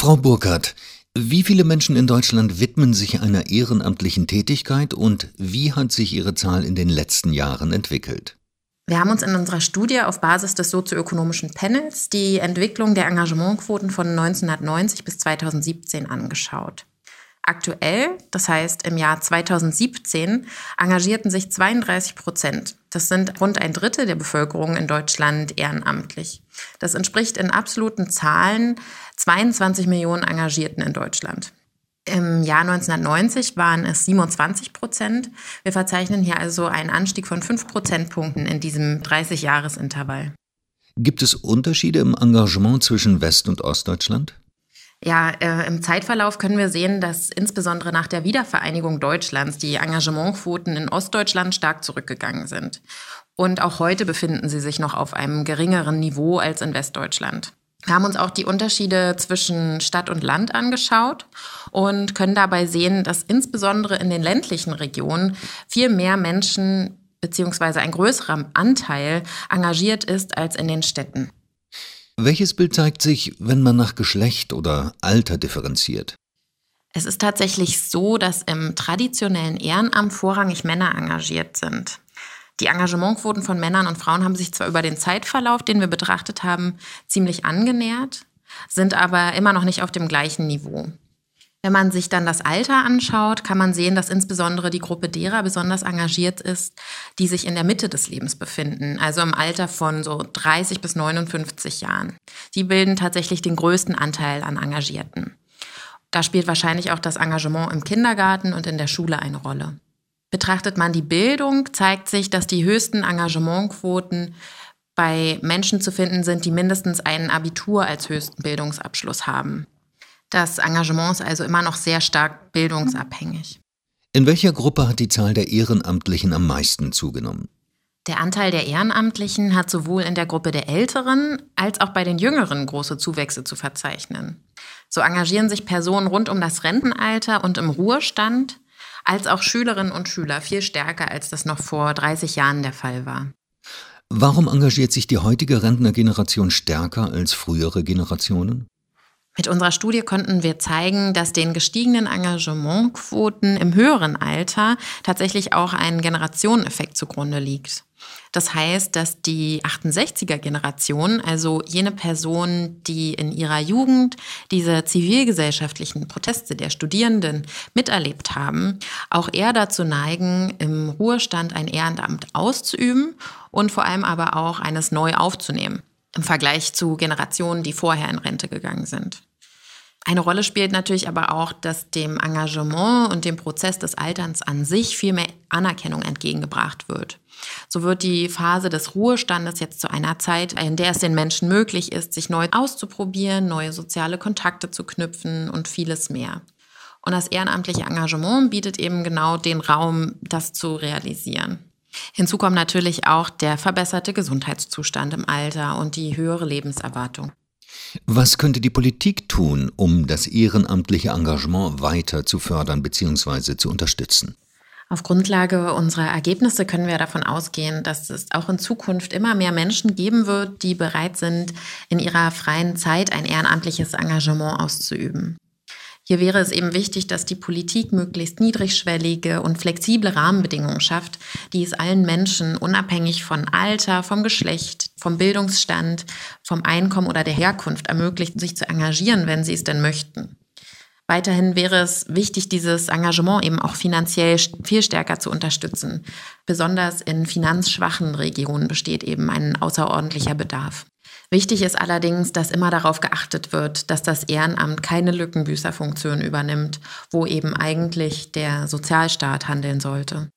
Frau Burkhardt, wie viele Menschen in Deutschland widmen sich einer ehrenamtlichen Tätigkeit und wie hat sich ihre Zahl in den letzten Jahren entwickelt? Wir haben uns in unserer Studie auf Basis des sozioökonomischen Panels die Entwicklung der Engagementquoten von 1990 bis 2017 angeschaut. Aktuell, das heißt im Jahr 2017, engagierten sich 32 Prozent. Das sind rund ein Drittel der Bevölkerung in Deutschland ehrenamtlich. Das entspricht in absoluten Zahlen 22 Millionen Engagierten in Deutschland. Im Jahr 1990 waren es 27 Prozent. Wir verzeichnen hier also einen Anstieg von 5 Prozentpunkten in diesem 30-Jahres-Intervall. Gibt es Unterschiede im Engagement zwischen West- und Ostdeutschland? Ja, äh, im Zeitverlauf können wir sehen, dass insbesondere nach der Wiedervereinigung Deutschlands die Engagementquoten in Ostdeutschland stark zurückgegangen sind. Und auch heute befinden sie sich noch auf einem geringeren Niveau als in Westdeutschland. Wir haben uns auch die Unterschiede zwischen Stadt und Land angeschaut und können dabei sehen, dass insbesondere in den ländlichen Regionen viel mehr Menschen beziehungsweise ein größerer Anteil engagiert ist als in den Städten. Welches Bild zeigt sich, wenn man nach Geschlecht oder Alter differenziert? Es ist tatsächlich so, dass im traditionellen Ehrenamt vorrangig Männer engagiert sind. Die Engagementquoten von Männern und Frauen haben sich zwar über den Zeitverlauf, den wir betrachtet haben, ziemlich angenähert, sind aber immer noch nicht auf dem gleichen Niveau. Wenn man sich dann das Alter anschaut, kann man sehen, dass insbesondere die Gruppe derer besonders engagiert ist, die sich in der Mitte des Lebens befinden, also im Alter von so 30 bis 59 Jahren. Die bilden tatsächlich den größten Anteil an Engagierten. Da spielt wahrscheinlich auch das Engagement im Kindergarten und in der Schule eine Rolle. Betrachtet man die Bildung, zeigt sich, dass die höchsten Engagementquoten bei Menschen zu finden sind, die mindestens einen Abitur als höchsten Bildungsabschluss haben. Das Engagement ist also immer noch sehr stark bildungsabhängig. In welcher Gruppe hat die Zahl der Ehrenamtlichen am meisten zugenommen? Der Anteil der Ehrenamtlichen hat sowohl in der Gruppe der Älteren als auch bei den Jüngeren große Zuwächse zu verzeichnen. So engagieren sich Personen rund um das Rentenalter und im Ruhestand, als auch Schülerinnen und Schüler viel stärker, als das noch vor 30 Jahren der Fall war. Warum engagiert sich die heutige Rentnergeneration stärker als frühere Generationen? Mit unserer Studie konnten wir zeigen, dass den gestiegenen Engagementquoten im höheren Alter tatsächlich auch ein Generationeneffekt zugrunde liegt. Das heißt, dass die 68er-Generation, also jene Personen, die in ihrer Jugend diese zivilgesellschaftlichen Proteste der Studierenden miterlebt haben, auch eher dazu neigen, im Ruhestand ein Ehrenamt auszuüben und vor allem aber auch eines neu aufzunehmen im Vergleich zu Generationen, die vorher in Rente gegangen sind. Eine Rolle spielt natürlich aber auch, dass dem Engagement und dem Prozess des Alterns an sich viel mehr Anerkennung entgegengebracht wird. So wird die Phase des Ruhestandes jetzt zu einer Zeit, in der es den Menschen möglich ist, sich neu auszuprobieren, neue soziale Kontakte zu knüpfen und vieles mehr. Und das ehrenamtliche Engagement bietet eben genau den Raum, das zu realisieren. Hinzu kommt natürlich auch der verbesserte Gesundheitszustand im Alter und die höhere Lebenserwartung. Was könnte die Politik tun, um das ehrenamtliche Engagement weiter zu fördern bzw. zu unterstützen? Auf Grundlage unserer Ergebnisse können wir davon ausgehen, dass es auch in Zukunft immer mehr Menschen geben wird, die bereit sind, in ihrer freien Zeit ein ehrenamtliches Engagement auszuüben. Hier wäre es eben wichtig, dass die Politik möglichst niedrigschwellige und flexible Rahmenbedingungen schafft, die es allen Menschen unabhängig von Alter, vom Geschlecht, vom Bildungsstand, vom Einkommen oder der Herkunft ermöglicht, sich zu engagieren, wenn sie es denn möchten. Weiterhin wäre es wichtig, dieses Engagement eben auch finanziell viel stärker zu unterstützen. Besonders in finanzschwachen Regionen besteht eben ein außerordentlicher Bedarf. Wichtig ist allerdings, dass immer darauf geachtet wird, dass das Ehrenamt keine Lückenbüßerfunktion übernimmt, wo eben eigentlich der Sozialstaat handeln sollte.